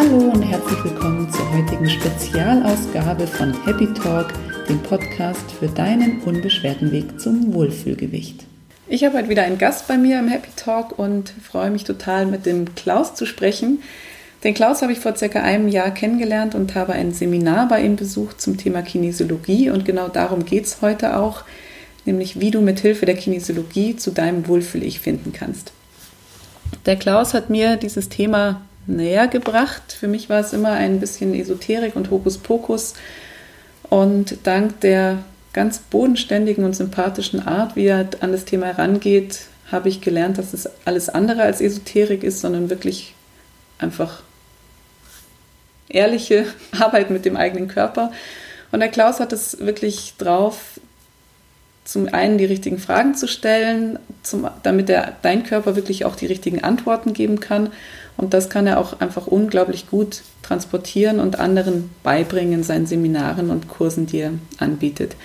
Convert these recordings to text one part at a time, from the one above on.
Hallo und herzlich willkommen zur heutigen Spezialausgabe von Happy Talk, dem Podcast für deinen unbeschwerten Weg zum Wohlfühlgewicht. Ich habe heute wieder einen Gast bei mir im Happy Talk und freue mich total, mit dem Klaus zu sprechen. Den Klaus habe ich vor circa einem Jahr kennengelernt und habe ein Seminar bei ihm besucht zum Thema Kinesiologie und genau darum geht es heute auch, nämlich wie du mit Hilfe der Kinesiologie zu deinem Wohlfühl-Ich finden kannst. Der Klaus hat mir dieses Thema näher gebracht. Für mich war es immer ein bisschen Esoterik und Hokuspokus. Und dank der ganz bodenständigen und sympathischen Art, wie er an das Thema herangeht, habe ich gelernt, dass es alles andere als Esoterik ist, sondern wirklich einfach ehrliche Arbeit mit dem eigenen Körper. Und der Klaus hat es wirklich drauf, zum einen die richtigen Fragen zu stellen, zum, damit er dein Körper wirklich auch die richtigen Antworten geben kann. Und das kann er auch einfach unglaublich gut transportieren und anderen beibringen in seinen Seminaren und Kursen, die er anbietet.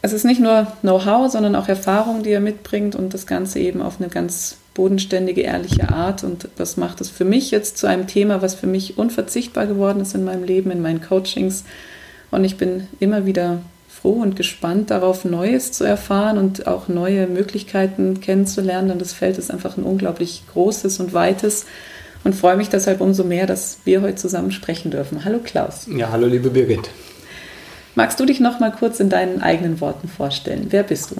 Es ist nicht nur Know-how, sondern auch Erfahrung, die er mitbringt und das Ganze eben auf eine ganz bodenständige, ehrliche Art. Und das macht es für mich jetzt zu einem Thema, was für mich unverzichtbar geworden ist in meinem Leben, in meinen Coachings. Und ich bin immer wieder froh und gespannt darauf, Neues zu erfahren und auch neue Möglichkeiten kennenzulernen. Und das Feld ist einfach ein unglaublich großes und weites und freue mich deshalb umso mehr, dass wir heute zusammen sprechen dürfen. Hallo Klaus. Ja, hallo liebe Birgit. Magst du dich noch mal kurz in deinen eigenen Worten vorstellen? Wer bist du?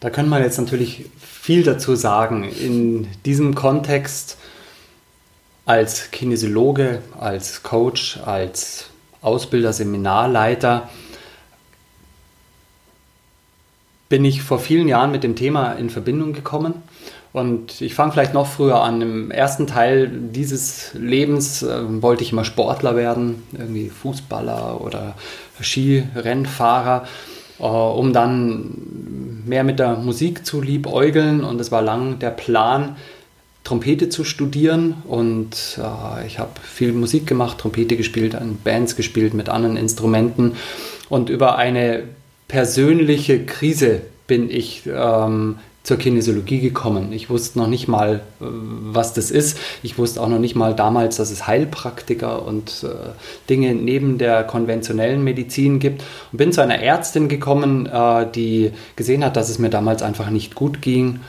Da kann man jetzt natürlich viel dazu sagen. In diesem Kontext als Kinesiologe, als Coach, als Ausbilder, Seminarleiter, bin ich vor vielen Jahren mit dem Thema in Verbindung gekommen. Und ich fange vielleicht noch früher an. Im ersten Teil dieses Lebens äh, wollte ich immer Sportler werden, irgendwie Fußballer oder Skirennfahrer, äh, um dann mehr mit der Musik zu liebäugeln. Und es war lang der Plan, Trompete zu studieren und äh, ich habe viel Musik gemacht, Trompete gespielt, in Bands gespielt mit anderen Instrumenten und über eine persönliche Krise bin ich ähm, zur Kinesiologie gekommen. Ich wusste noch nicht mal, äh, was das ist. Ich wusste auch noch nicht mal damals, dass es Heilpraktiker und äh, Dinge neben der konventionellen Medizin gibt. Und bin zu einer Ärztin gekommen, äh, die gesehen hat, dass es mir damals einfach nicht gut ging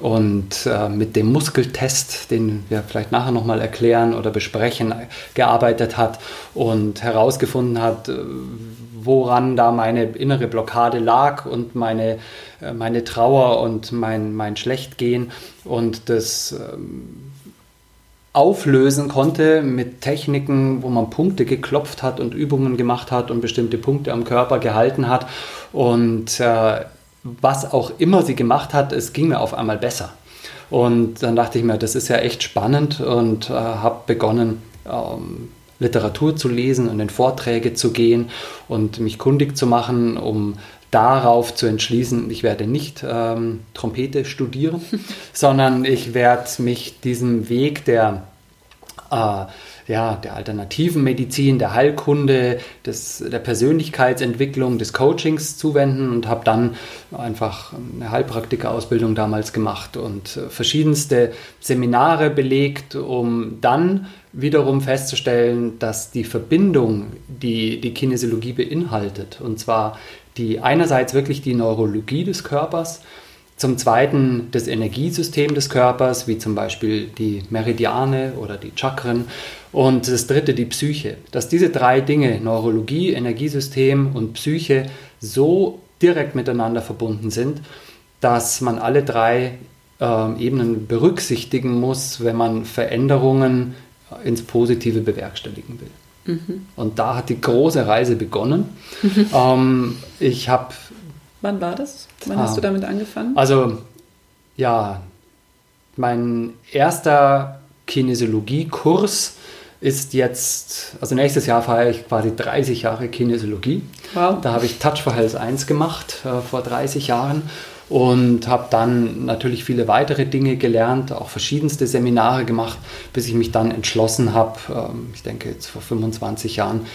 und äh, mit dem Muskeltest, den wir vielleicht nachher nochmal erklären oder besprechen, gearbeitet hat und herausgefunden hat, äh, woran da meine innere Blockade lag und meine, äh, meine Trauer und mein, mein Schlechtgehen und das ähm, auflösen konnte mit Techniken, wo man Punkte geklopft hat und Übungen gemacht hat und bestimmte Punkte am Körper gehalten hat. Und äh, was auch immer sie gemacht hat, es ging mir auf einmal besser. Und dann dachte ich mir, das ist ja echt spannend und äh, habe begonnen, ähm, Literatur zu lesen und in Vorträge zu gehen und mich kundig zu machen, um darauf zu entschließen, ich werde nicht ähm, Trompete studieren, sondern ich werde mich diesem Weg der äh, ja, der alternativen Medizin, der Heilkunde, des, der Persönlichkeitsentwicklung, des Coachings zuwenden und habe dann einfach eine Heilpraktikerausbildung damals gemacht und äh, verschiedenste Seminare belegt, um dann wiederum festzustellen, dass die Verbindung, die die Kinesiologie beinhaltet, und zwar die einerseits wirklich die Neurologie des Körpers, zum Zweiten das Energiesystem des Körpers, wie zum Beispiel die Meridiane oder die Chakren. Und das Dritte die Psyche. Dass diese drei Dinge, Neurologie, Energiesystem und Psyche, so direkt miteinander verbunden sind, dass man alle drei äh, Ebenen berücksichtigen muss, wenn man Veränderungen ins Positive bewerkstelligen will. Mhm. Und da hat die große Reise begonnen. Mhm. Ähm, ich habe Wann war das? Wann ah, hast du damit angefangen? Also, ja, mein erster Kinesiologie-Kurs ist jetzt, also nächstes Jahr feiere ich quasi 30 Jahre Kinesiologie. Wow. Da habe ich Touch for Health 1 gemacht äh, vor 30 Jahren und habe dann natürlich viele weitere Dinge gelernt, auch verschiedenste Seminare gemacht, bis ich mich dann entschlossen habe, ähm, ich denke jetzt vor 25 Jahren,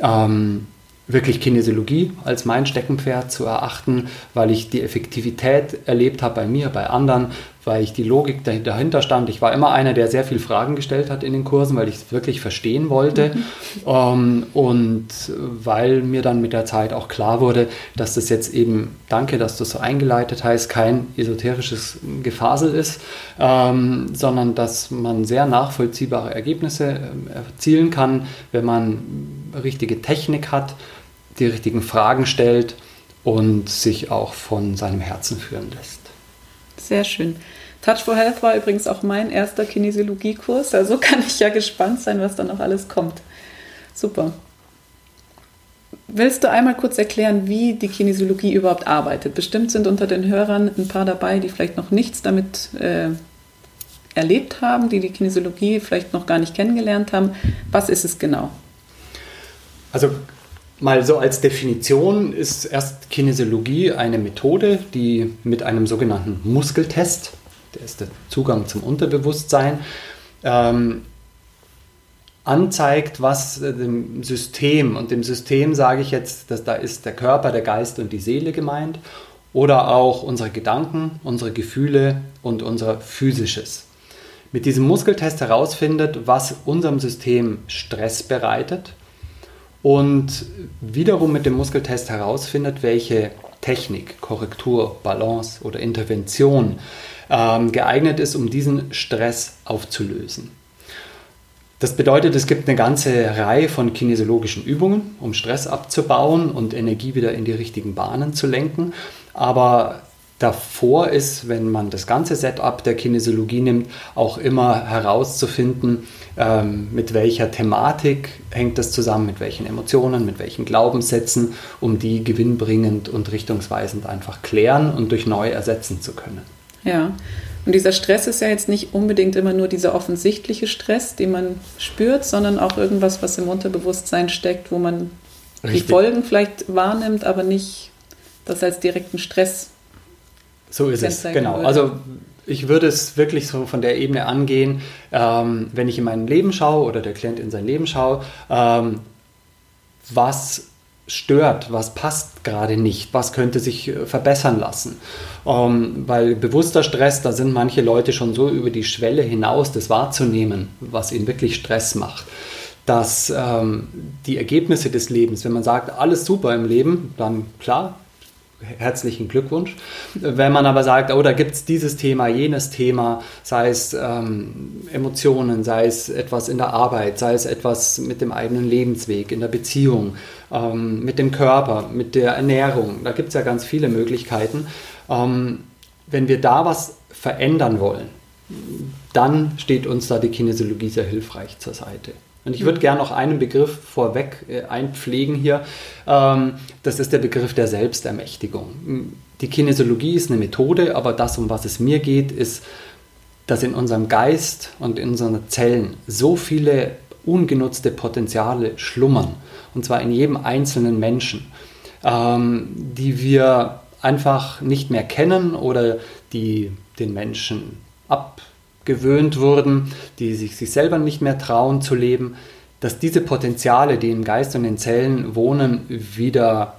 ähm, wirklich Kinesiologie als mein Steckenpferd zu erachten, weil ich die Effektivität erlebt habe bei mir, bei anderen, weil ich die Logik dahinter stand. Ich war immer einer, der sehr viele Fragen gestellt hat in den Kursen, weil ich es wirklich verstehen wollte mhm. ähm, und weil mir dann mit der Zeit auch klar wurde, dass das jetzt eben, danke, dass du so eingeleitet hast, kein esoterisches Gefasel ist, ähm, sondern dass man sehr nachvollziehbare Ergebnisse ähm, erzielen kann, wenn man richtige Technik hat, die richtigen Fragen stellt und sich auch von seinem Herzen führen lässt. Sehr schön. Touch for Health war übrigens auch mein erster Kinesiologiekurs, also kann ich ja gespannt sein, was da noch alles kommt. Super. Willst du einmal kurz erklären, wie die Kinesiologie überhaupt arbeitet? Bestimmt sind unter den Hörern ein paar dabei, die vielleicht noch nichts damit äh, erlebt haben, die die Kinesiologie vielleicht noch gar nicht kennengelernt haben. Was ist es genau? Also mal so als Definition ist erst Kinesiologie eine Methode, die mit einem sogenannten Muskeltest der ist der Zugang zum Unterbewusstsein, ähm, anzeigt, was äh, dem System, und dem System sage ich jetzt, dass da ist der Körper, der Geist und die Seele gemeint, oder auch unsere Gedanken, unsere Gefühle und unser physisches. Mit diesem Muskeltest herausfindet, was unserem System Stress bereitet und wiederum mit dem Muskeltest herausfindet, welche Technik, Korrektur, Balance oder Intervention ähm, geeignet ist, um diesen Stress aufzulösen. Das bedeutet, es gibt eine ganze Reihe von kinesiologischen Übungen, um Stress abzubauen und Energie wieder in die richtigen Bahnen zu lenken. Aber davor ist, wenn man das ganze Setup der Kinesiologie nimmt, auch immer herauszufinden, ähm, mit welcher Thematik hängt das zusammen, mit welchen Emotionen, mit welchen Glaubenssätzen, um die gewinnbringend und richtungsweisend einfach klären und durch neu ersetzen zu können. Ja. Und dieser Stress ist ja jetzt nicht unbedingt immer nur dieser offensichtliche Stress, den man spürt, sondern auch irgendwas, was im Unterbewusstsein steckt, wo man Richtig. die Folgen vielleicht wahrnimmt, aber nicht das als direkten Stress. So ist es, genau. Würde. Also ich würde es wirklich so von der Ebene angehen, ähm, wenn ich in mein Leben schaue oder der Klient in sein Leben schaue, ähm, was stört, was passt gerade nicht, was könnte sich äh, verbessern lassen. Ähm, weil bewusster Stress, da sind manche Leute schon so über die Schwelle hinaus, das wahrzunehmen, was ihnen wirklich Stress macht. Dass ähm, die Ergebnisse des Lebens, wenn man sagt, alles super im Leben, dann klar, herzlichen Glückwunsch. Wenn man aber sagt, oh, da gibt es dieses Thema, jenes Thema, sei es ähm, Emotionen, sei es etwas in der Arbeit, sei es etwas mit dem eigenen Lebensweg, in der Beziehung, ähm, mit dem Körper, mit der Ernährung, da gibt es ja ganz viele Möglichkeiten. Ähm, wenn wir da was verändern wollen, dann steht uns da die Kinesiologie sehr hilfreich zur Seite. Und ich würde gerne noch einen Begriff vorweg äh, einpflegen hier. Ähm, das ist der Begriff der Selbstermächtigung. Die Kinesiologie ist eine Methode, aber das, um was es mir geht, ist, dass in unserem Geist und in unseren Zellen so viele ungenutzte Potenziale schlummern. Und zwar in jedem einzelnen Menschen, ähm, die wir einfach nicht mehr kennen oder die den Menschen ab gewöhnt wurden, die sich, sich selber nicht mehr trauen zu leben, dass diese Potenziale, die im Geist und in Zellen wohnen, wieder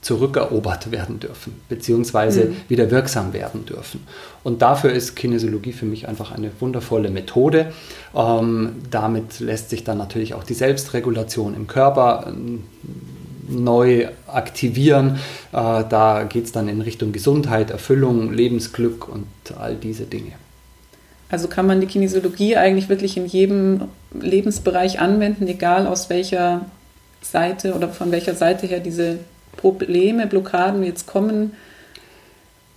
zurückerobert werden dürfen, beziehungsweise mhm. wieder wirksam werden dürfen. Und dafür ist Kinesiologie für mich einfach eine wundervolle Methode. Ähm, damit lässt sich dann natürlich auch die Selbstregulation im Körper ähm, neu aktivieren. Äh, da geht es dann in Richtung Gesundheit, Erfüllung, Lebensglück und all diese Dinge. Also kann man die Kinesiologie eigentlich wirklich in jedem Lebensbereich anwenden, egal aus welcher Seite oder von welcher Seite her diese Probleme, Blockaden jetzt kommen.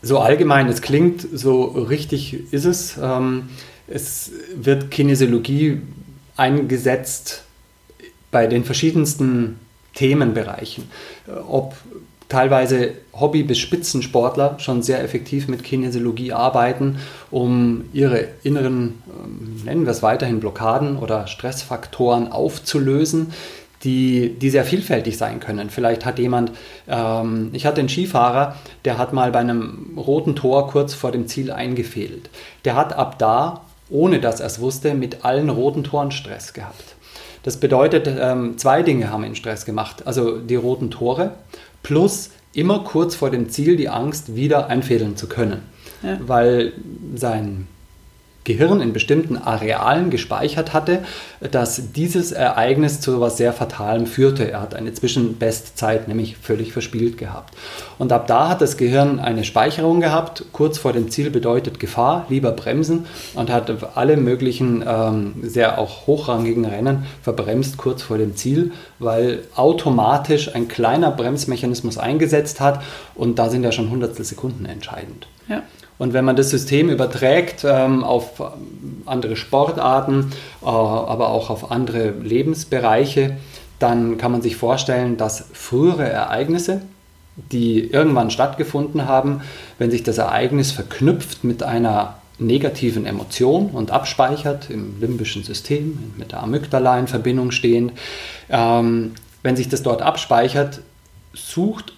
So allgemein, es klingt so richtig ist es. Ähm, es wird Kinesiologie eingesetzt bei den verschiedensten Themenbereichen. Ob teilweise Hobby- bis Spitzensportler schon sehr effektiv mit Kinesiologie arbeiten, um ihre inneren, ähm, nennen wir es weiterhin, Blockaden oder Stressfaktoren aufzulösen, die, die sehr vielfältig sein können. Vielleicht hat jemand, ähm, ich hatte einen Skifahrer, der hat mal bei einem roten Tor kurz vor dem Ziel eingefehlt. Der hat ab da, ohne dass er es wusste, mit allen roten Toren Stress gehabt. Das bedeutet, ähm, zwei Dinge haben ihn Stress gemacht. Also die roten Tore plus immer kurz vor dem Ziel die Angst, wieder einfädeln zu können. Ja. Weil sein Gehirn in bestimmten Arealen gespeichert hatte, dass dieses Ereignis zu etwas sehr Fatalem führte. Er hat eine Zwischenbestzeit nämlich völlig verspielt gehabt. Und ab da hat das Gehirn eine Speicherung gehabt. Kurz vor dem Ziel bedeutet Gefahr, lieber bremsen und hat alle möglichen ähm, sehr auch hochrangigen Rennen verbremst kurz vor dem Ziel, weil automatisch ein kleiner Bremsmechanismus eingesetzt hat und da sind ja schon Hundertstel Sekunden entscheidend. Ja. Und wenn man das System überträgt ähm, auf andere Sportarten, äh, aber auch auf andere Lebensbereiche, dann kann man sich vorstellen, dass frühere Ereignisse, die irgendwann stattgefunden haben, wenn sich das Ereignis verknüpft mit einer negativen Emotion und abspeichert im limbischen System, mit der Amygdala in Verbindung stehend, ähm, wenn sich das dort abspeichert, sucht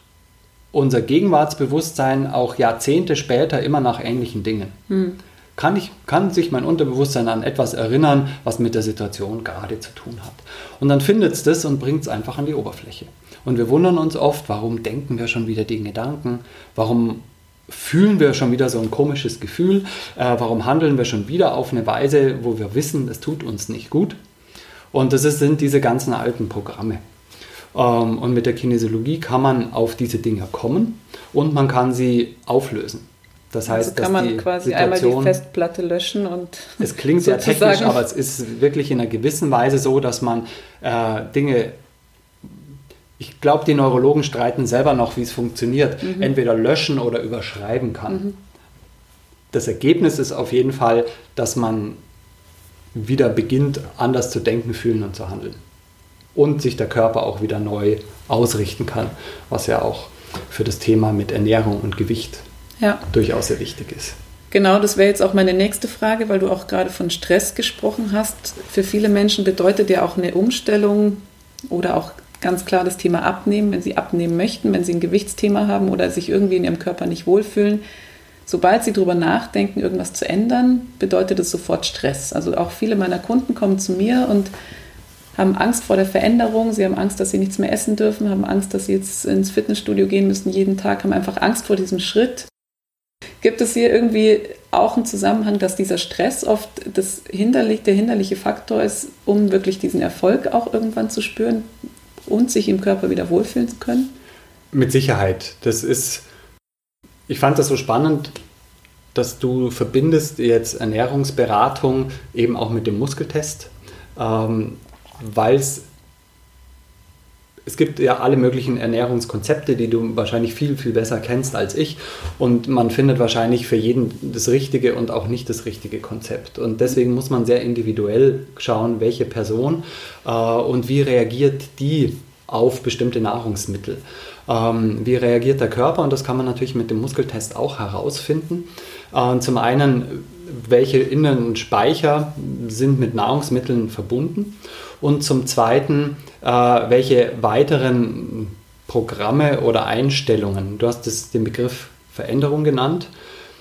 unser Gegenwartsbewusstsein auch Jahrzehnte später immer nach ähnlichen Dingen. Hm. Kann, ich, kann sich mein Unterbewusstsein an etwas erinnern, was mit der Situation gerade zu tun hat. Und dann findet es das und bringt es einfach an die Oberfläche. Und wir wundern uns oft, warum denken wir schon wieder die Gedanken, warum fühlen wir schon wieder so ein komisches Gefühl, äh, warum handeln wir schon wieder auf eine Weise, wo wir wissen, es tut uns nicht gut. Und das ist, sind diese ganzen alten Programme. Ähm, und mit der Kinesiologie kann man auf diese Dinge kommen und man kann sie auflösen. Das heißt, also kann man quasi Situation, einmal die Festplatte löschen und. Es klingt sehr technisch, aber es ist wirklich in einer gewissen Weise so, dass man äh, Dinge. Ich glaube, die Neurologen streiten selber noch, wie es funktioniert. Mhm. Entweder löschen oder überschreiben kann. Mhm. Das Ergebnis ist auf jeden Fall, dass man wieder beginnt, anders zu denken, fühlen und zu handeln und sich der Körper auch wieder neu ausrichten kann, was ja auch für das Thema mit Ernährung und Gewicht ja. durchaus sehr wichtig ist. Genau, das wäre jetzt auch meine nächste Frage, weil du auch gerade von Stress gesprochen hast. Für viele Menschen bedeutet ja auch eine Umstellung oder auch ganz klar das Thema Abnehmen, wenn sie abnehmen möchten, wenn sie ein Gewichtsthema haben oder sich irgendwie in ihrem Körper nicht wohlfühlen. Sobald sie darüber nachdenken, irgendwas zu ändern, bedeutet es sofort Stress. Also auch viele meiner Kunden kommen zu mir und haben Angst vor der Veränderung, sie haben Angst, dass sie nichts mehr essen dürfen, haben Angst, dass sie jetzt ins Fitnessstudio gehen müssen jeden Tag, haben einfach Angst vor diesem Schritt. Gibt es hier irgendwie auch einen Zusammenhang, dass dieser Stress oft das hinderlich, der hinderliche Faktor ist, um wirklich diesen Erfolg auch irgendwann zu spüren und sich im Körper wieder wohlfühlen zu können? Mit Sicherheit. Das ist, ich fand das so spannend, dass du verbindest jetzt Ernährungsberatung eben auch mit dem Muskeltest. Ähm, weil es es gibt ja alle möglichen Ernährungskonzepte, die du wahrscheinlich viel, viel besser kennst als ich. Und man findet wahrscheinlich für jeden das richtige und auch nicht das richtige Konzept. Und deswegen muss man sehr individuell schauen, welche Person äh, und wie reagiert die auf bestimmte Nahrungsmittel. Ähm, wie reagiert der Körper? Und das kann man natürlich mit dem Muskeltest auch herausfinden. Äh, zum einen, welche inneren Speicher sind mit Nahrungsmitteln verbunden und zum Zweiten, äh, welche weiteren Programme oder Einstellungen, du hast das, den Begriff Veränderung genannt,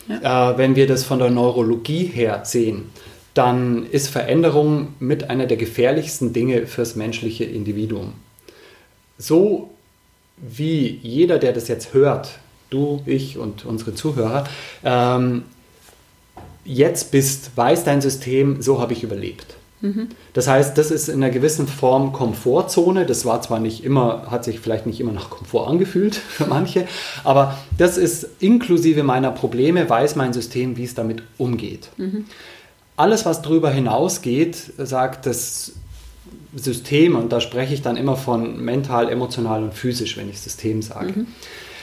ja. äh, wenn wir das von der Neurologie her sehen, dann ist Veränderung mit einer der gefährlichsten Dinge fürs menschliche Individuum. So wie jeder, der das jetzt hört, du, ich und unsere Zuhörer, ähm, jetzt bist, weiß dein System, so habe ich überlebt. Das heißt, das ist in einer gewissen Form Komfortzone. Das war zwar nicht immer, hat sich vielleicht nicht immer nach Komfort angefühlt für manche, aber das ist inklusive meiner Probleme, weiß mein System, wie es damit umgeht. Mhm. Alles, was darüber hinausgeht, sagt das System, und da spreche ich dann immer von mental, emotional und physisch, wenn ich System sage, mhm.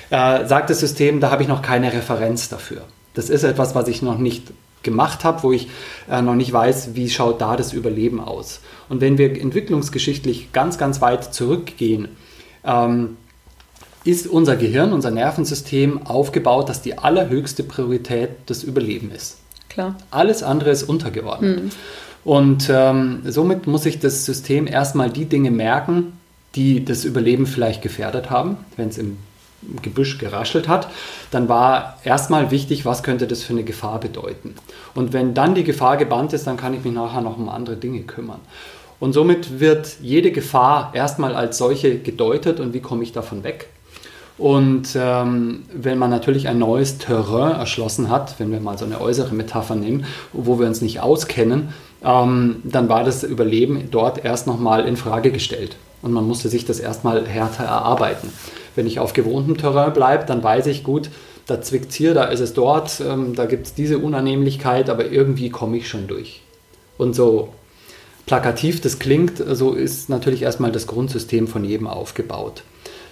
äh, sagt das System, da habe ich noch keine Referenz dafür. Das ist etwas, was ich noch nicht gemacht habe, wo ich äh, noch nicht weiß, wie schaut da das Überleben aus. Und wenn wir entwicklungsgeschichtlich ganz, ganz weit zurückgehen, ähm, ist unser Gehirn, unser Nervensystem aufgebaut, dass die allerhöchste Priorität das Überleben ist. Klar. Alles andere ist untergeordnet. Mhm. Und ähm, somit muss sich das System erstmal die Dinge merken, die das Überleben vielleicht gefährdet haben, wenn es im Gebüsch geraschelt hat, dann war erstmal wichtig, was könnte das für eine Gefahr bedeuten. Und wenn dann die Gefahr gebannt ist, dann kann ich mich nachher noch um andere Dinge kümmern. Und somit wird jede Gefahr erstmal als solche gedeutet und wie komme ich davon weg. Und ähm, wenn man natürlich ein neues Terrain erschlossen hat, wenn wir mal so eine äußere Metapher nehmen, wo wir uns nicht auskennen, ähm, dann war das Überleben dort erst nochmal in Frage gestellt. Und man musste sich das erstmal härter erarbeiten. Wenn ich auf gewohntem Terrain bleibe, dann weiß ich gut, da zwickt es hier, da ist es dort, ähm, da gibt es diese Unannehmlichkeit, aber irgendwie komme ich schon durch. Und so plakativ das klingt, so ist natürlich erstmal das Grundsystem von jedem aufgebaut.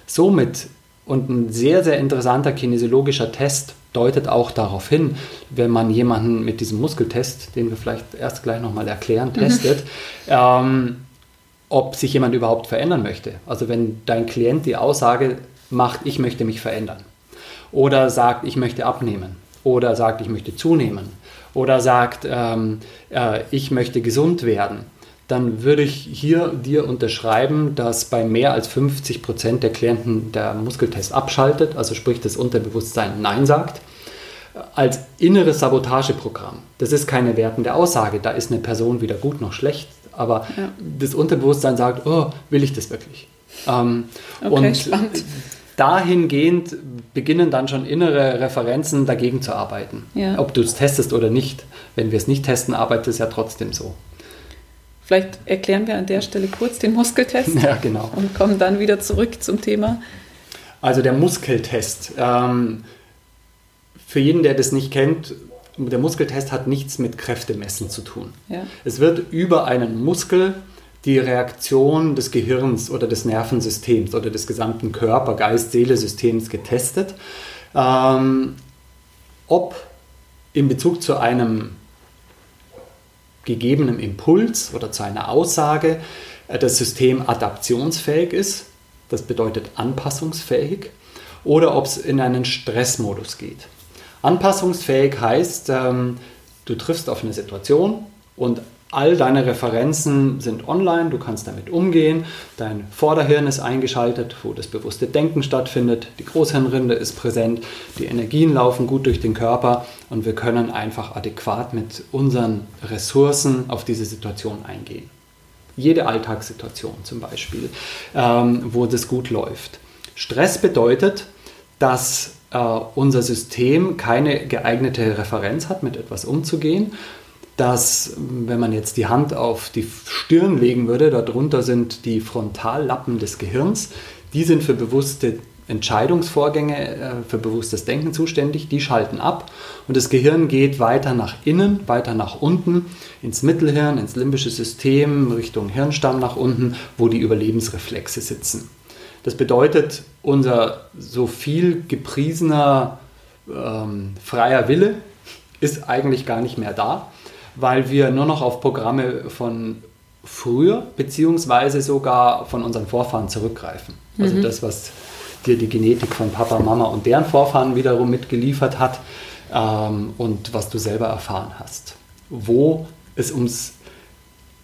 Somit und ein sehr, sehr interessanter kinesiologischer Test deutet auch darauf hin, wenn man jemanden mit diesem Muskeltest, den wir vielleicht erst gleich nochmal erklären, mhm. testet, ähm, ob sich jemand überhaupt verändern möchte. Also wenn dein Klient die Aussage macht, ich möchte mich verändern oder sagt, ich möchte abnehmen oder sagt, ich möchte zunehmen oder sagt, ähm, äh, ich möchte gesund werden, dann würde ich hier dir unterschreiben, dass bei mehr als 50 Prozent der Klienten der Muskeltest abschaltet, also sprich das Unterbewusstsein Nein sagt, als inneres Sabotageprogramm. Das ist keine wertende Aussage, da ist eine Person weder gut noch schlecht, aber ja. das Unterbewusstsein sagt, oh, will ich das wirklich? Ähm, okay, und spannend. Dahingehend beginnen dann schon innere Referenzen dagegen zu arbeiten. Ja. Ob du es testest oder nicht. Wenn wir es nicht testen, arbeitet es ja trotzdem so. Vielleicht erklären wir an der Stelle kurz den Muskeltest ja, genau. und kommen dann wieder zurück zum Thema. Also der Muskeltest. Ähm, für jeden, der das nicht kennt, der Muskeltest hat nichts mit Kräftemessen zu tun. Ja. Es wird über einen Muskel die Reaktion des Gehirns oder des Nervensystems oder des gesamten Körper, Geist, Seele-Systems getestet. Ähm, ob in Bezug zu einem gegebenem Impuls oder zu einer Aussage äh, das System adaptionsfähig ist, das bedeutet anpassungsfähig, oder ob es in einen Stressmodus geht. Anpassungsfähig heißt, ähm, du triffst auf eine Situation und All deine Referenzen sind online, du kannst damit umgehen. Dein Vorderhirn ist eingeschaltet, wo das bewusste Denken stattfindet. Die Großhirnrinde ist präsent, die Energien laufen gut durch den Körper und wir können einfach adäquat mit unseren Ressourcen auf diese Situation eingehen. Jede Alltagssituation zum Beispiel, ähm, wo das gut läuft. Stress bedeutet, dass äh, unser System keine geeignete Referenz hat, mit etwas umzugehen dass wenn man jetzt die Hand auf die Stirn legen würde, darunter sind die Frontallappen des Gehirns, die sind für bewusste Entscheidungsvorgänge, äh, für bewusstes Denken zuständig, die schalten ab und das Gehirn geht weiter nach innen, weiter nach unten, ins Mittelhirn, ins limbische System, Richtung Hirnstamm nach unten, wo die Überlebensreflexe sitzen. Das bedeutet, unser so viel gepriesener ähm, freier Wille ist eigentlich gar nicht mehr da weil wir nur noch auf Programme von früher beziehungsweise sogar von unseren Vorfahren zurückgreifen. Also mhm. das, was dir die Genetik von Papa, Mama und deren Vorfahren wiederum mitgeliefert hat ähm, und was du selber erfahren hast. Wo es ums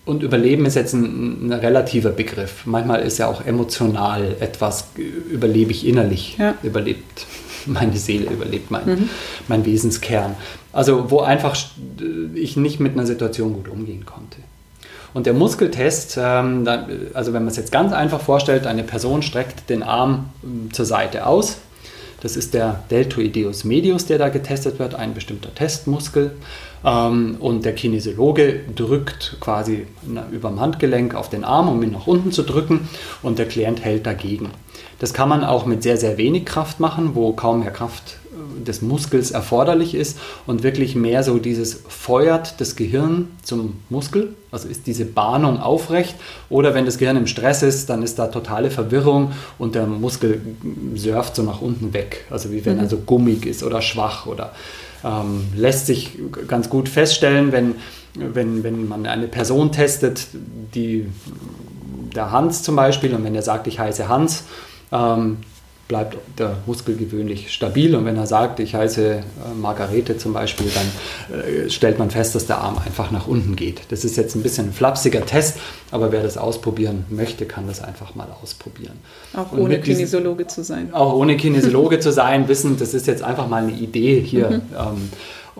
und Überleben ist jetzt ein, ein, relativer Begriff. Manchmal ist ja auch emotional etwas, überlebe ich innerlich, ja. überlebt meine Seele, überlebt mein, mhm. mein Wesenskern. Also wo einfach ich nicht mit einer Situation gut umgehen konnte. Und der Muskeltest, ähm, also wenn man es jetzt ganz einfach vorstellt, eine Person streckt den Arm ähm, zur Seite aus. Das ist der Deltoideus medius, der da getestet wird, ein bestimmter Testmuskel. Ähm, und der Kinesiologe drückt quasi über dem Handgelenk auf den Arm, um ihn nach unten zu drücken. Und der Klient hält dagegen. Das kann man auch mit sehr, sehr wenig Kraft machen, wo kaum mehr Kraft des Muskels erforderlich ist und wirklich mehr so dieses feuert das Gehirn zum Muskel, also ist diese Bahnung aufrecht oder wenn das Gehirn im Stress ist, dann ist da totale Verwirrung und der Muskel surft so nach unten weg, also wie wenn mhm. er so gummig ist oder schwach oder ähm, lässt sich ganz gut feststellen, wenn, wenn, wenn man eine Person testet, die der Hans zum Beispiel und wenn er sagt, ich heiße Hans, ähm, bleibt der Muskel gewöhnlich stabil. Und wenn er sagt, ich heiße äh, Margarete zum Beispiel, dann äh, stellt man fest, dass der Arm einfach nach unten geht. Das ist jetzt ein bisschen ein flapsiger Test, aber wer das ausprobieren möchte, kann das einfach mal ausprobieren. Auch Und ohne Kinesiologe zu sein. Auch ohne Kinesiologe zu sein, wissen, das ist jetzt einfach mal eine Idee hier. Mhm. Ähm,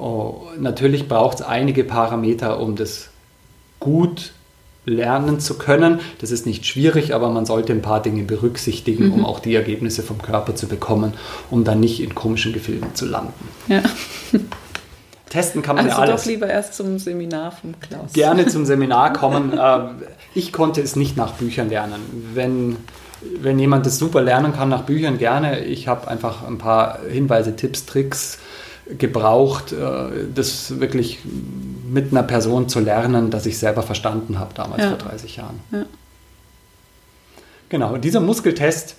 oh, natürlich braucht es einige Parameter, um das gut lernen zu können. Das ist nicht schwierig, aber man sollte ein paar Dinge berücksichtigen, mhm. um auch die Ergebnisse vom Körper zu bekommen, um dann nicht in komischen Gefilden zu landen. Ja. Testen kann man also ja alles. doch lieber erst zum Seminar vom Klaus. Gerne zum Seminar kommen. Ähm, ich konnte es nicht nach Büchern lernen. Wenn, wenn jemand das super lernen kann nach Büchern, gerne. Ich habe einfach ein paar Hinweise, Tipps, Tricks gebraucht, äh, das wirklich mit einer Person zu lernen, das ich selber verstanden habe damals ja. vor 30 Jahren. Ja. Genau, dieser Muskeltest,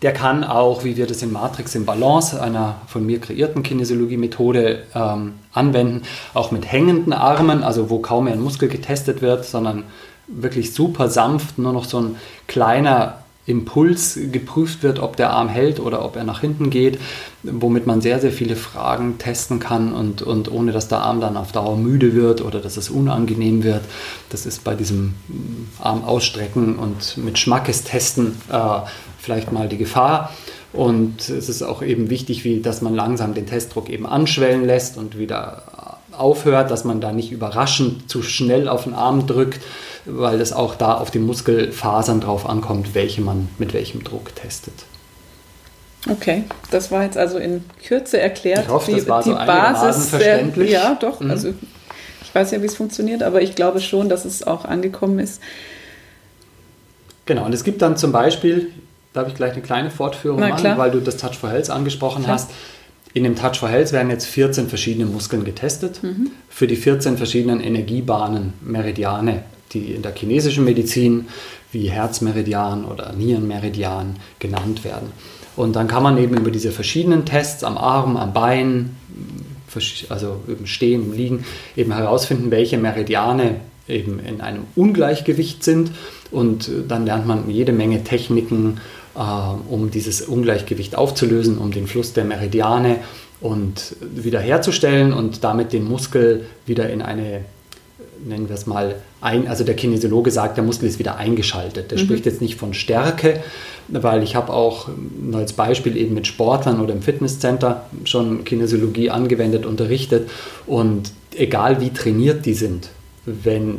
der kann auch, wie wir das in Matrix in Balance, einer von mir kreierten Kinesiologie-Methode, ähm, anwenden, auch mit hängenden Armen, also wo kaum mehr ein Muskel getestet wird, sondern wirklich super sanft, nur noch so ein kleiner Impuls geprüft wird, ob der Arm hält oder ob er nach hinten geht, womit man sehr, sehr viele Fragen testen kann und, und ohne dass der Arm dann auf Dauer müde wird oder dass es unangenehm wird. Das ist bei diesem Arm ausstrecken und mit Schmackes testen äh, vielleicht mal die Gefahr. Und es ist auch eben wichtig, wie, dass man langsam den Testdruck eben anschwellen lässt und wieder aufhört, dass man da nicht überraschend zu schnell auf den Arm drückt, weil es auch da auf die Muskelfasern drauf ankommt, welche man mit welchem Druck testet. Okay, das war jetzt also in Kürze erklärt. Ich hoffe, das war die so Basis verständlich. Der, ja, doch. Mhm. Also ich weiß ja, wie es funktioniert, aber ich glaube schon, dass es auch angekommen ist. Genau, und es gibt dann zum Beispiel, da habe ich gleich eine kleine Fortführung machen, weil du das Touch for Health angesprochen klar. hast. In dem Touch for Health werden jetzt 14 verschiedene Muskeln getestet mhm. für die 14 verschiedenen Energiebahnen, Meridiane, die in der chinesischen Medizin wie Herzmeridian oder Nierenmeridian genannt werden. Und dann kann man eben über diese verschiedenen Tests am Arm, am Bein, also im Stehen, im Liegen, eben herausfinden, welche Meridiane eben in einem Ungleichgewicht sind. Und dann lernt man jede Menge Techniken, äh, um dieses Ungleichgewicht aufzulösen, um den Fluss der Meridiane und wiederherzustellen und damit den Muskel wieder in eine nennen wir es mal, ein, also der Kinesiologe sagt, der Muskel ist wieder eingeschaltet. Der mhm. spricht jetzt nicht von Stärke, weil ich habe auch als Beispiel eben mit Sportlern oder im Fitnesscenter schon Kinesiologie angewendet, unterrichtet und egal wie trainiert die sind, wenn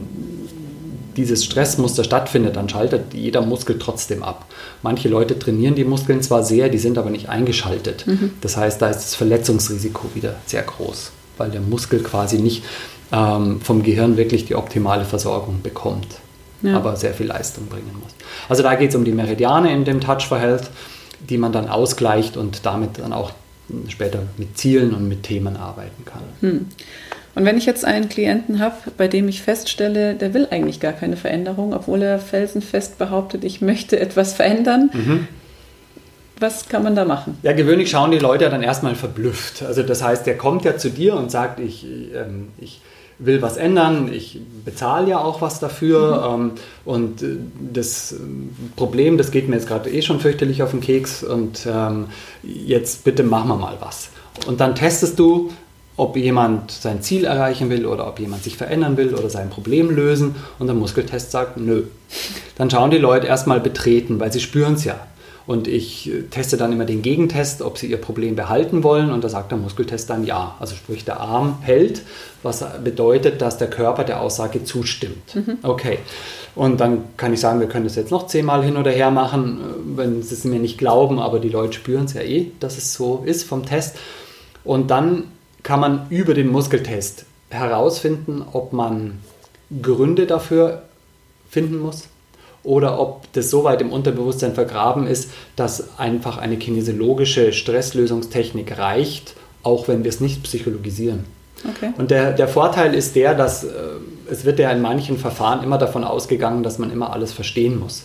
dieses Stressmuster stattfindet, dann schaltet jeder Muskel trotzdem ab. Manche Leute trainieren die Muskeln zwar sehr, die sind aber nicht eingeschaltet. Mhm. Das heißt, da ist das Verletzungsrisiko wieder sehr groß, weil der Muskel quasi nicht ähm, vom Gehirn wirklich die optimale Versorgung bekommt, ja. aber sehr viel Leistung bringen muss. Also da geht es um die Meridiane in dem Touch for Health, die man dann ausgleicht und damit dann auch später mit Zielen und mit Themen arbeiten kann. Hm. Und wenn ich jetzt einen Klienten habe, bei dem ich feststelle, der will eigentlich gar keine Veränderung, obwohl er felsenfest behauptet, ich möchte etwas verändern, mhm. was kann man da machen? Ja, gewöhnlich schauen die Leute dann erstmal verblüfft. Also das heißt, der kommt ja zu dir und sagt, ich, ähm, ich will was ändern, ich bezahle ja auch was dafür mhm. ähm, und äh, das Problem, das geht mir jetzt gerade eh schon fürchterlich auf den Keks und ähm, jetzt bitte machen wir mal was. Und dann testest du, ob jemand sein Ziel erreichen will oder ob jemand sich verändern will oder sein Problem lösen und der Muskeltest sagt, nö. Dann schauen die Leute erstmal betreten, weil sie spüren es ja. Und ich äh, teste dann immer den Gegentest, ob sie ihr Problem behalten wollen. Und da sagt der Muskeltest dann ja. Also sprich, der Arm hält, was bedeutet, dass der Körper der Aussage zustimmt. Mhm. Okay. Und dann kann ich sagen, wir können das jetzt noch zehnmal hin oder her machen, äh, wenn sie es mir nicht glauben, aber die Leute spüren es ja eh, dass es so ist vom Test. Und dann kann man über den Muskeltest herausfinden, ob man Gründe dafür finden muss oder ob das so weit im Unterbewusstsein vergraben ist, dass einfach eine kinesiologische Stresslösungstechnik reicht, auch wenn wir es nicht psychologisieren. Okay. Und der, der Vorteil ist der, dass äh, es wird ja in manchen Verfahren immer davon ausgegangen, dass man immer alles verstehen muss.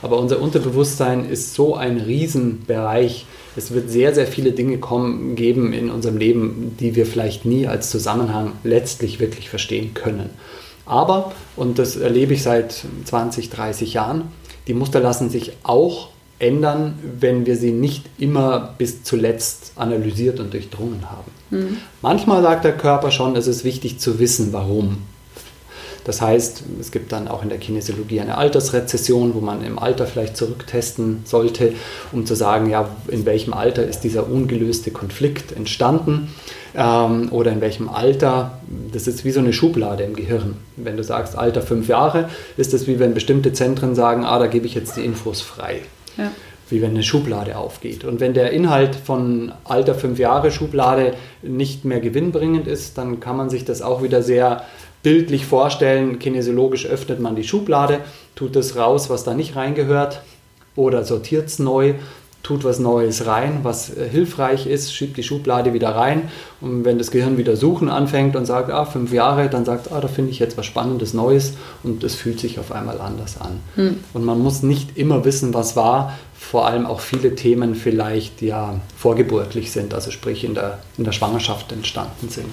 Aber unser Unterbewusstsein ist so ein Riesenbereich. Es wird sehr, sehr viele Dinge kommen, geben in unserem Leben, die wir vielleicht nie als Zusammenhang letztlich wirklich verstehen können. Aber, und das erlebe ich seit 20, 30 Jahren, die Muster lassen sich auch ändern, wenn wir sie nicht immer bis zuletzt analysiert und durchdrungen haben. Mhm. Manchmal sagt der Körper schon, es ist wichtig zu wissen, warum. Das heißt, es gibt dann auch in der Kinesiologie eine Altersrezession, wo man im Alter vielleicht zurücktesten sollte, um zu sagen, ja, in welchem Alter ist dieser ungelöste Konflikt entstanden ähm, oder in welchem Alter das ist wie so eine Schublade im Gehirn. Wenn du sagst, Alter fünf Jahre, ist das wie wenn bestimmte Zentren sagen, ah, da gebe ich jetzt die Infos frei. Ja. Wie wenn eine Schublade aufgeht. Und wenn der Inhalt von Alter fünf Jahre Schublade nicht mehr gewinnbringend ist, dann kann man sich das auch wieder sehr bildlich vorstellen. Kinesiologisch öffnet man die Schublade, tut das raus, was da nicht reingehört, oder sortiert es neu tut was Neues rein, was äh, hilfreich ist, schiebt die Schublade wieder rein und wenn das Gehirn wieder suchen anfängt und sagt, ah, fünf Jahre, dann sagt, ah, da finde ich jetzt was Spannendes Neues und es fühlt sich auf einmal anders an. Hm. Und man muss nicht immer wissen, was war, vor allem auch viele Themen vielleicht ja vorgeburtlich sind, also sprich in der, in der Schwangerschaft entstanden sind.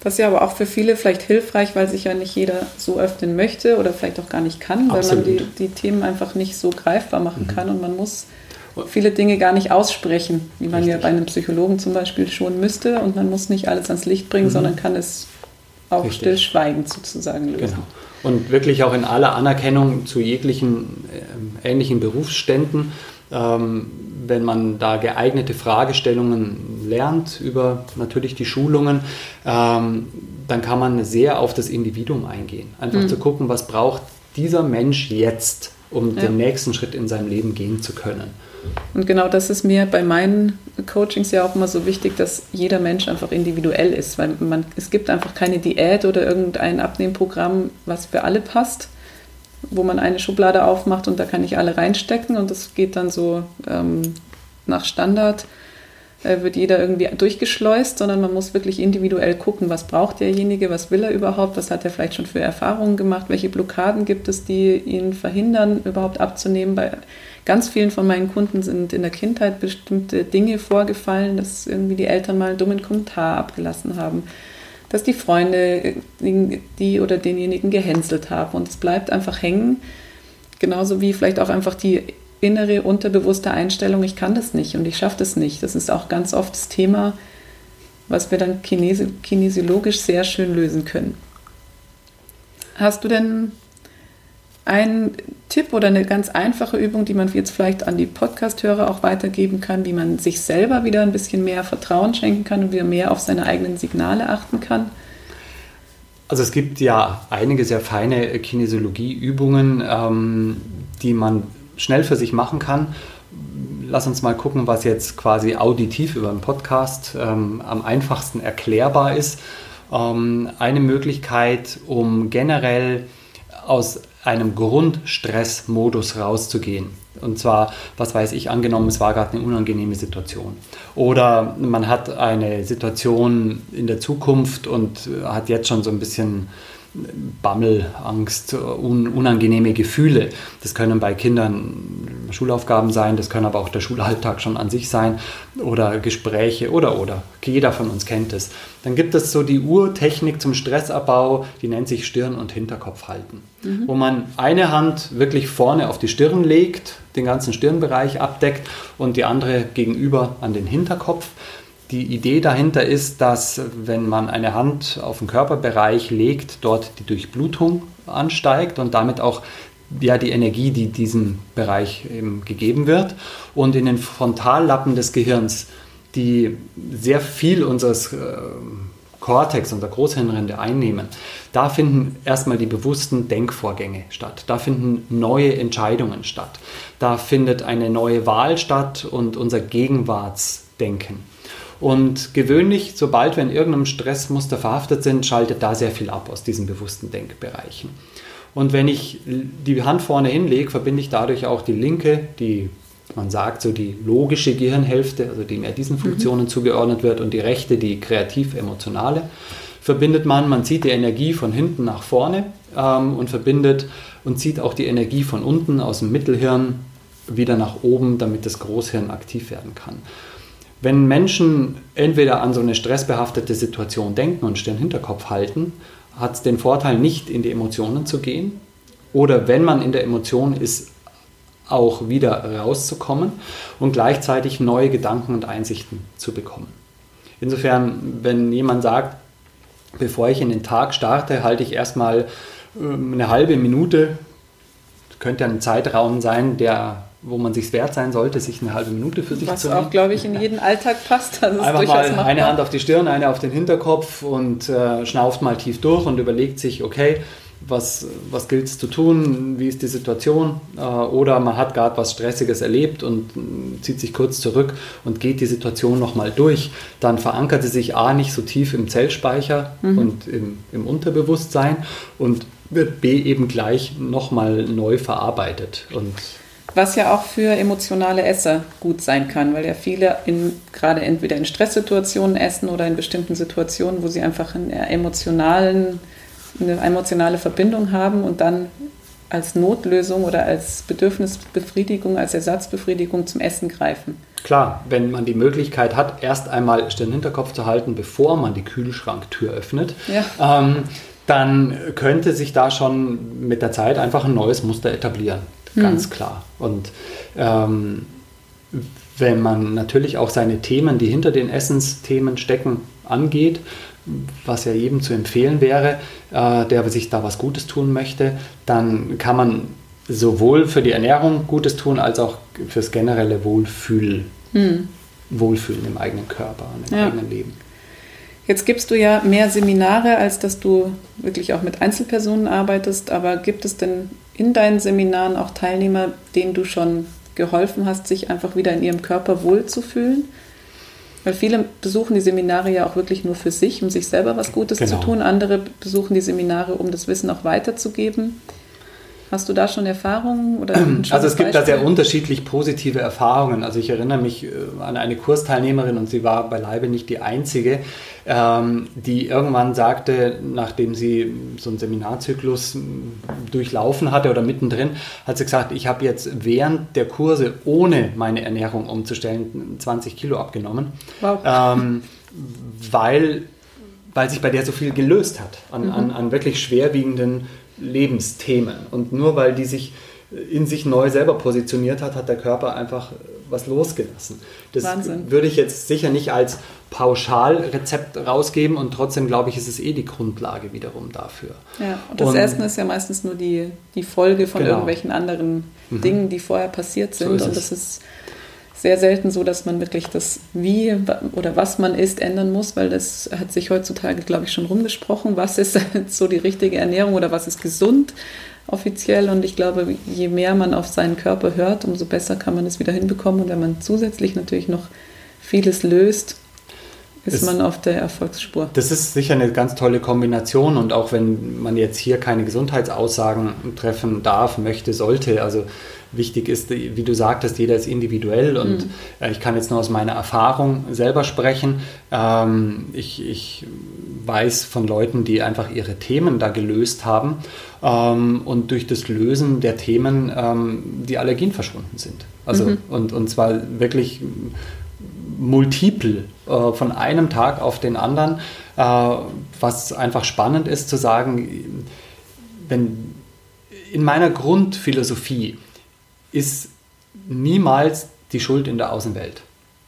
Das ist ja aber auch für viele vielleicht hilfreich, weil sich ja nicht jeder so öffnen möchte oder vielleicht auch gar nicht kann, Absolut. weil man die, die Themen einfach nicht so greifbar machen mhm. kann und man muss viele Dinge gar nicht aussprechen, wie man Richtig. ja bei einem Psychologen zum Beispiel schon müsste. Und man muss nicht alles ans Licht bringen, mhm. sondern kann es auch Richtig. stillschweigend sozusagen lösen. Genau. Und wirklich auch in aller Anerkennung zu jeglichen äh, ähnlichen Berufsständen, ähm, wenn man da geeignete Fragestellungen lernt über natürlich die Schulungen, ähm, dann kann man sehr auf das Individuum eingehen. Einfach mhm. zu gucken, was braucht dieser Mensch jetzt, um ja. den nächsten Schritt in seinem Leben gehen zu können. Und genau das ist mir bei meinen Coachings ja auch immer so wichtig, dass jeder Mensch einfach individuell ist, weil man, es gibt einfach keine Diät oder irgendein Abnehmprogramm, was für alle passt, wo man eine Schublade aufmacht und da kann ich alle reinstecken und das geht dann so ähm, nach Standard wird jeder irgendwie durchgeschleust, sondern man muss wirklich individuell gucken, was braucht derjenige, was will er überhaupt, was hat er vielleicht schon für Erfahrungen gemacht, welche Blockaden gibt es, die ihn verhindern, überhaupt abzunehmen. Bei ganz vielen von meinen Kunden sind in der Kindheit bestimmte Dinge vorgefallen, dass irgendwie die Eltern mal einen dummen Kommentar abgelassen haben, dass die Freunde die oder denjenigen gehänselt haben und es bleibt einfach hängen. Genauso wie vielleicht auch einfach die innere, unterbewusste Einstellung, ich kann das nicht und ich schaffe das nicht. Das ist auch ganz oft das Thema, was wir dann kinesi kinesiologisch sehr schön lösen können. Hast du denn einen Tipp oder eine ganz einfache Übung, die man jetzt vielleicht an die Podcast-Hörer auch weitergeben kann, wie man sich selber wieder ein bisschen mehr Vertrauen schenken kann und wieder mehr auf seine eigenen Signale achten kann? Also es gibt ja einige sehr feine Kinesiologie-Übungen, ähm, die man schnell für sich machen kann. Lass uns mal gucken, was jetzt quasi auditiv über einen Podcast ähm, am einfachsten erklärbar ist. Ähm, eine Möglichkeit, um generell aus einem Grundstressmodus rauszugehen. Und zwar, was weiß ich, angenommen, es war gerade eine unangenehme Situation. Oder man hat eine Situation in der Zukunft und hat jetzt schon so ein bisschen Bammel, Angst, un, unangenehme Gefühle. Das können bei Kindern Schulaufgaben sein, das können aber auch der Schulalltag schon an sich sein oder Gespräche oder oder. Jeder von uns kennt es. Dann gibt es so die Urtechnik zum Stressabbau, die nennt sich Stirn- und Hinterkopf halten, mhm. wo man eine Hand wirklich vorne auf die Stirn legt, den ganzen Stirnbereich abdeckt und die andere gegenüber an den Hinterkopf. Die Idee dahinter ist, dass wenn man eine Hand auf den Körperbereich legt, dort die Durchblutung ansteigt und damit auch ja, die Energie, die diesem Bereich eben gegeben wird. Und in den Frontallappen des Gehirns, die sehr viel unseres äh, Kortex, unserer Großhirnrinde einnehmen, da finden erstmal die bewussten Denkvorgänge statt. Da finden neue Entscheidungen statt. Da findet eine neue Wahl statt und unser Gegenwartsdenken. Und gewöhnlich, sobald wir in irgendeinem Stressmuster verhaftet sind, schaltet da sehr viel ab aus diesen bewussten Denkbereichen. Und wenn ich die Hand vorne hinlege, verbinde ich dadurch auch die linke, die man sagt so die logische Gehirnhälfte, also die mehr diesen mhm. Funktionen mhm. zugeordnet wird, und die rechte, die kreativ-emotionale, verbindet man. Man zieht die Energie von hinten nach vorne ähm, und verbindet und zieht auch die Energie von unten aus dem Mittelhirn wieder nach oben, damit das Großhirn aktiv werden kann. Wenn Menschen entweder an so eine stressbehaftete Situation denken und Stirn-Hinterkopf halten, hat es den Vorteil, nicht in die Emotionen zu gehen. Oder wenn man in der Emotion ist, auch wieder rauszukommen und gleichzeitig neue Gedanken und Einsichten zu bekommen. Insofern, wenn jemand sagt, bevor ich in den Tag starte, halte ich erstmal ähm, eine halbe Minute, könnte ein Zeitraum sein, der wo man sich wert sein sollte, sich eine halbe Minute für sich Was zu nehmen. auch, glaube ich, in jeden Alltag passt. Also Einfach mal eine Hand auf die Stirn, eine auf den Hinterkopf und äh, schnauft mal tief durch und überlegt sich, okay, was, was gilt es zu tun, wie ist die Situation äh, oder man hat gerade was Stressiges erlebt und äh, zieht sich kurz zurück und geht die Situation nochmal durch, dann verankert sie sich A nicht so tief im Zellspeicher mhm. und im, im Unterbewusstsein und wird B eben gleich nochmal neu verarbeitet. Und was ja auch für emotionale Esser gut sein kann, weil ja viele in, gerade entweder in Stresssituationen essen oder in bestimmten Situationen, wo sie einfach einen emotionalen eine emotionale Verbindung haben und dann als Notlösung oder als Bedürfnisbefriedigung, als Ersatzbefriedigung zum Essen greifen. Klar, wenn man die Möglichkeit hat, erst einmal den Hinterkopf zu halten, bevor man die Kühlschranktür öffnet, ja. ähm, dann könnte sich da schon mit der Zeit einfach ein neues Muster etablieren. Ganz hm. klar. Und ähm, wenn man natürlich auch seine Themen, die hinter den Essensthemen stecken, angeht, was ja jedem zu empfehlen wäre, äh, der sich da was Gutes tun möchte, dann kann man sowohl für die Ernährung Gutes tun, als auch fürs generelle Wohlfühl, hm. Wohlfühlen im eigenen Körper und im ja. eigenen Leben. Jetzt gibst du ja mehr Seminare, als dass du wirklich auch mit Einzelpersonen arbeitest, aber gibt es denn in deinen Seminaren auch Teilnehmer, denen du schon geholfen hast, sich einfach wieder in ihrem Körper wohlzufühlen? Weil viele besuchen die Seminare ja auch wirklich nur für sich, um sich selber was Gutes genau. zu tun. Andere besuchen die Seminare, um das Wissen auch weiterzugeben. Hast du da schon Erfahrungen? Oder also es gibt Beispiel? da sehr unterschiedlich positive Erfahrungen. Also ich erinnere mich äh, an eine Kursteilnehmerin und sie war beileibe nicht die einzige, ähm, die irgendwann sagte, nachdem sie so einen Seminarzyklus durchlaufen hatte oder mittendrin, hat sie gesagt, ich habe jetzt während der Kurse ohne meine Ernährung umzustellen 20 Kilo abgenommen. Wow. Ähm, weil, weil sich bei der so viel gelöst hat an, mhm. an, an wirklich schwerwiegenden Lebensthemen. Und nur weil die sich in sich neu selber positioniert hat, hat der Körper einfach was losgelassen. Das Wahnsinn. würde ich jetzt sicher nicht als Pauschalrezept rausgeben und trotzdem glaube ich, ist es eh die Grundlage wiederum dafür. Ja, und das und, Essen ist ja meistens nur die, die Folge von genau. irgendwelchen anderen mhm. Dingen, die vorher passiert sind. So und das ist sehr selten so, dass man wirklich das Wie oder was man isst ändern muss, weil das hat sich heutzutage, glaube ich, schon rumgesprochen. Was ist so die richtige Ernährung oder was ist gesund offiziell? Und ich glaube, je mehr man auf seinen Körper hört, umso besser kann man es wieder hinbekommen. Und wenn man zusätzlich natürlich noch vieles löst, ist man auf der Erfolgsspur. Das ist sicher eine ganz tolle Kombination und auch wenn man jetzt hier keine Gesundheitsaussagen treffen darf, möchte, sollte, also wichtig ist, wie du sagtest, jeder ist individuell und mhm. Äh, ich kann jetzt nur aus meiner Erfahrung selber sprechen. Ähm, ich, ich weiß von Leuten, die einfach ihre Themen da gelöst haben ähm, und durch das Lösen der Themen ähm, die Allergien verschwunden sind. Also mhm. und, und zwar wirklich multiple äh, von einem Tag auf den anderen, äh, was einfach spannend ist zu sagen, wenn in meiner Grundphilosophie ist niemals die Schuld in der Außenwelt.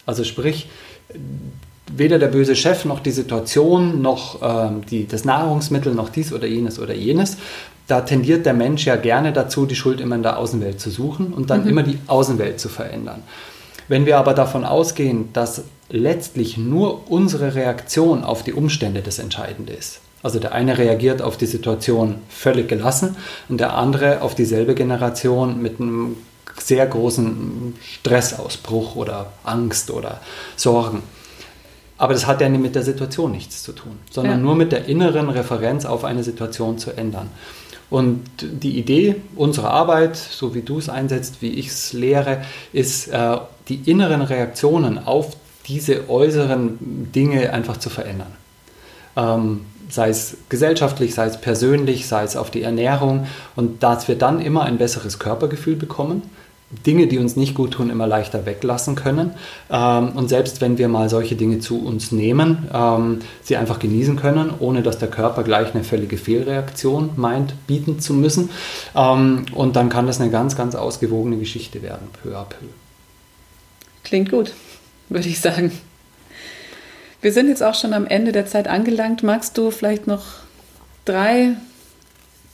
Also sprich, weder der böse Chef noch die Situation noch ähm, die, das Nahrungsmittel noch dies oder jenes oder jenes. Da tendiert der Mensch ja gerne dazu, die Schuld immer in der Außenwelt zu suchen und dann mhm. immer die Außenwelt zu verändern. Wenn wir aber davon ausgehen, dass letztlich nur unsere Reaktion auf die Umstände das Entscheidende ist, also der eine reagiert auf die Situation völlig gelassen und der andere auf dieselbe Generation mit einem sehr großen Stressausbruch oder Angst oder Sorgen. Aber das hat ja mit der Situation nichts zu tun, sondern ja. nur mit der inneren Referenz auf eine Situation zu ändern. Und die Idee unserer Arbeit, so wie du es einsetzt, wie ich es lehre, ist, äh, die inneren Reaktionen auf diese äußeren Dinge einfach zu verändern. Ähm, sei es gesellschaftlich, sei es persönlich, sei es auf die Ernährung und dass wir dann immer ein besseres Körpergefühl bekommen Dinge, die uns nicht gut tun, immer leichter weglassen können. Ähm, und selbst wenn wir mal solche Dinge zu uns nehmen, ähm, sie einfach genießen können, ohne dass der Körper gleich eine völlige Fehlreaktion meint, bieten zu müssen. Ähm, und dann kann das eine ganz, ganz ausgewogene Geschichte werden, peu à peu. Klingt gut, würde ich sagen. Wir sind jetzt auch schon am Ende der Zeit angelangt. Magst du vielleicht noch drei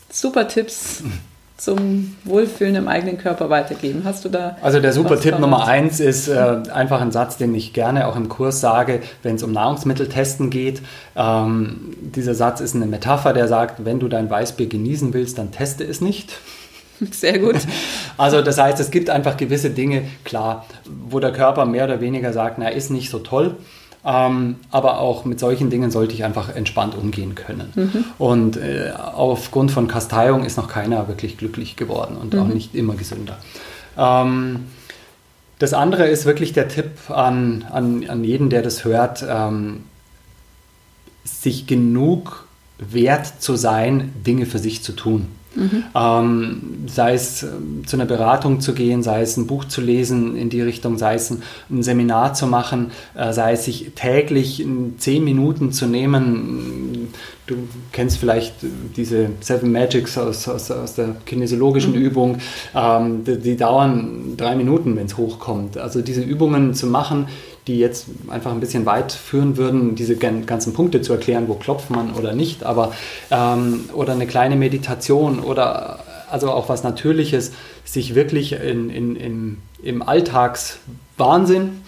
super Tipps zum Wohlfühlen im eigenen Körper weitergeben? Hast du da? Also der super Tipp Nummer eins ist äh, einfach ein Satz, den ich gerne auch im Kurs sage, wenn es um Nahrungsmitteltesten geht. Ähm, dieser Satz ist eine Metapher, der sagt, wenn du dein Weißbier genießen willst, dann teste es nicht. Sehr gut. Also das heißt, es gibt einfach gewisse Dinge, klar, wo der Körper mehr oder weniger sagt, na, ist nicht so toll. Ähm, aber auch mit solchen Dingen sollte ich einfach entspannt umgehen können. Mhm. Und äh, aufgrund von Kasteiung ist noch keiner wirklich glücklich geworden und mhm. auch nicht immer gesünder. Ähm, das andere ist wirklich der Tipp an, an, an jeden, der das hört, ähm, sich genug wert zu sein, Dinge für sich zu tun. Mhm. Ähm, sei es ähm, zu einer Beratung zu gehen, sei es ein Buch zu lesen in die Richtung, sei es ein, ein Seminar zu machen, äh, sei es sich täglich zehn Minuten zu nehmen. Du kennst vielleicht diese Seven Magics aus, aus, aus der kinesiologischen mhm. Übung. Ähm, die, die dauern drei Minuten, wenn es hochkommt. Also diese Übungen zu machen, die jetzt einfach ein bisschen weit führen würden, diese ganzen Punkte zu erklären, wo klopft man oder nicht, aber ähm, oder eine kleine Meditation oder also auch was Natürliches, sich wirklich in, in, in, im Alltagswahnsinn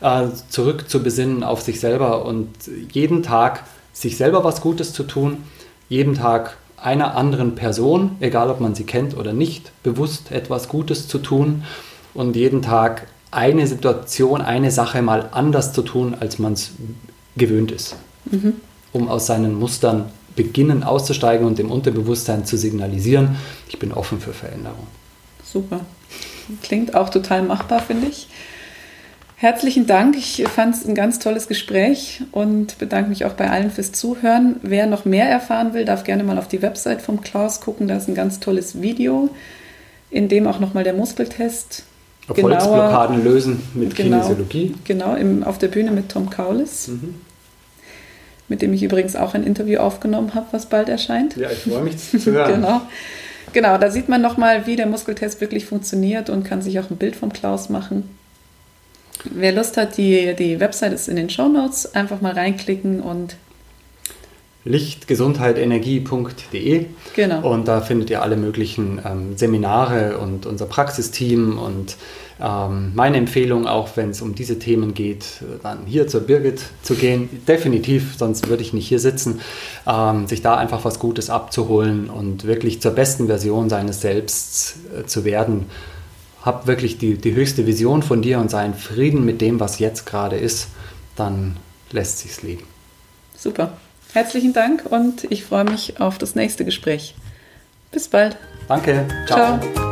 äh, zurück zu besinnen auf sich selber und jeden Tag sich selber was Gutes zu tun, jeden Tag einer anderen Person, egal ob man sie kennt oder nicht, bewusst etwas Gutes zu tun und jeden Tag eine Situation, eine Sache mal anders zu tun, als man es gewöhnt ist, mhm. um aus seinen Mustern beginnen auszusteigen und dem Unterbewusstsein zu signalisieren, ich bin offen für Veränderung. Super. Klingt auch total machbar, finde ich. Herzlichen Dank. Ich fand es ein ganz tolles Gespräch und bedanke mich auch bei allen fürs Zuhören. Wer noch mehr erfahren will, darf gerne mal auf die Website vom Klaus gucken. Da ist ein ganz tolles Video, in dem auch nochmal der Muskeltest Erfolgsblockaden lösen mit genau, Kinesiologie. Genau, im, auf der Bühne mit Tom Kaulis, mhm. mit dem ich übrigens auch ein Interview aufgenommen habe, was bald erscheint. Ja, ich freue mich zu hören. genau. genau, da sieht man nochmal, wie der Muskeltest wirklich funktioniert und kann sich auch ein Bild vom Klaus machen. Wer Lust hat, die, die Website ist in den Show Notes. Einfach mal reinklicken und lichtgesundheitenergie.de. Genau. Und da findet ihr alle möglichen ähm, Seminare und unser Praxisteam und ähm, meine Empfehlung, auch wenn es um diese Themen geht, dann hier zur Birgit zu gehen. Definitiv, sonst würde ich nicht hier sitzen. Ähm, sich da einfach was Gutes abzuholen und wirklich zur besten Version seines Selbst äh, zu werden. Hab wirklich die, die höchste Vision von dir und sei in Frieden mit dem, was jetzt gerade ist, dann lässt sich's leben. Super. Herzlichen Dank und ich freue mich auf das nächste Gespräch. Bis bald. Danke. Ciao. Ciao.